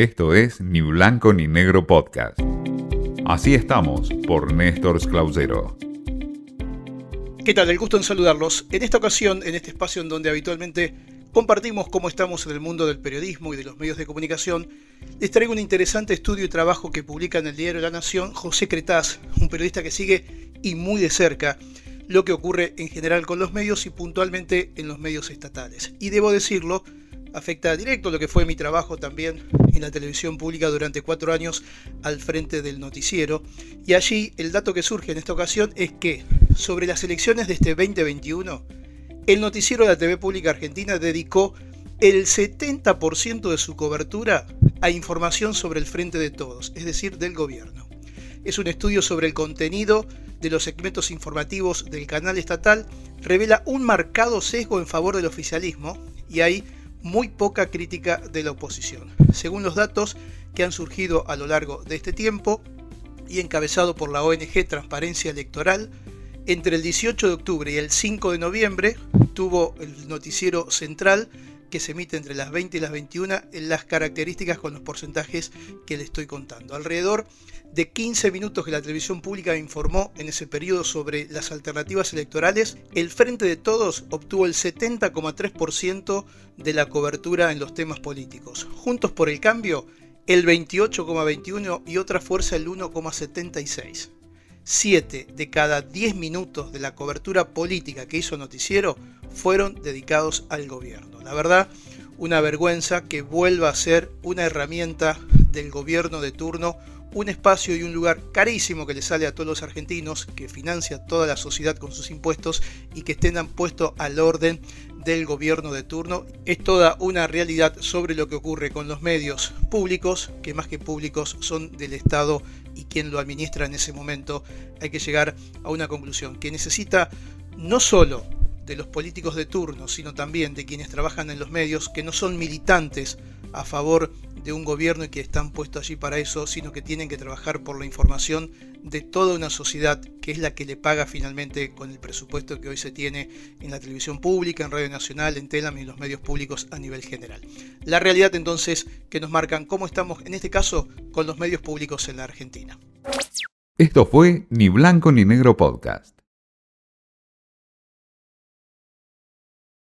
Esto es Ni Blanco ni Negro Podcast. Así estamos por Néstor Clausero. ¿Qué tal? El gusto en saludarlos. En esta ocasión, en este espacio en donde habitualmente compartimos cómo estamos en el mundo del periodismo y de los medios de comunicación, les traigo un interesante estudio y trabajo que publica en el diario La Nación José Cretaz, un periodista que sigue y muy de cerca lo que ocurre en general con los medios y puntualmente en los medios estatales. Y debo decirlo, afecta directo lo que fue mi trabajo también en la televisión pública durante cuatro años al frente del noticiero. Y allí el dato que surge en esta ocasión es que sobre las elecciones de este 2021, el noticiero de la TV Pública Argentina dedicó el 70% de su cobertura a información sobre el frente de todos, es decir, del gobierno. Es un estudio sobre el contenido de los segmentos informativos del canal estatal, revela un marcado sesgo en favor del oficialismo y hay muy poca crítica de la oposición. Según los datos que han surgido a lo largo de este tiempo y encabezado por la ONG Transparencia Electoral, entre el 18 de octubre y el 5 de noviembre tuvo el noticiero central que se emite entre las 20 y las 21 en las características con los porcentajes que le estoy contando. Alrededor de 15 minutos que la televisión pública informó en ese periodo sobre las alternativas electorales, el Frente de Todos obtuvo el 70,3% de la cobertura en los temas políticos. Juntos por el Cambio, el 28,21% y otra fuerza el 1,76%. 7 de cada 10 minutos de la cobertura política que hizo Noticiero fueron dedicados al gobierno. La verdad, una vergüenza que vuelva a ser una herramienta del gobierno de turno un espacio y un lugar carísimo que le sale a todos los argentinos, que financia toda la sociedad con sus impuestos y que estén puesto al orden del gobierno de turno. Es toda una realidad sobre lo que ocurre con los medios públicos, que más que públicos son del Estado y quien lo administra en ese momento. Hay que llegar a una conclusión, que necesita no solo de los políticos de turno, sino también de quienes trabajan en los medios, que no son militantes a favor de un gobierno y que están puestos allí para eso, sino que tienen que trabajar por la información de toda una sociedad que es la que le paga finalmente con el presupuesto que hoy se tiene en la televisión pública, en Radio Nacional, en Telam y en los medios públicos a nivel general. La realidad entonces que nos marcan cómo estamos en este caso con los medios públicos en la Argentina. Esto fue Ni Blanco ni Negro Podcast.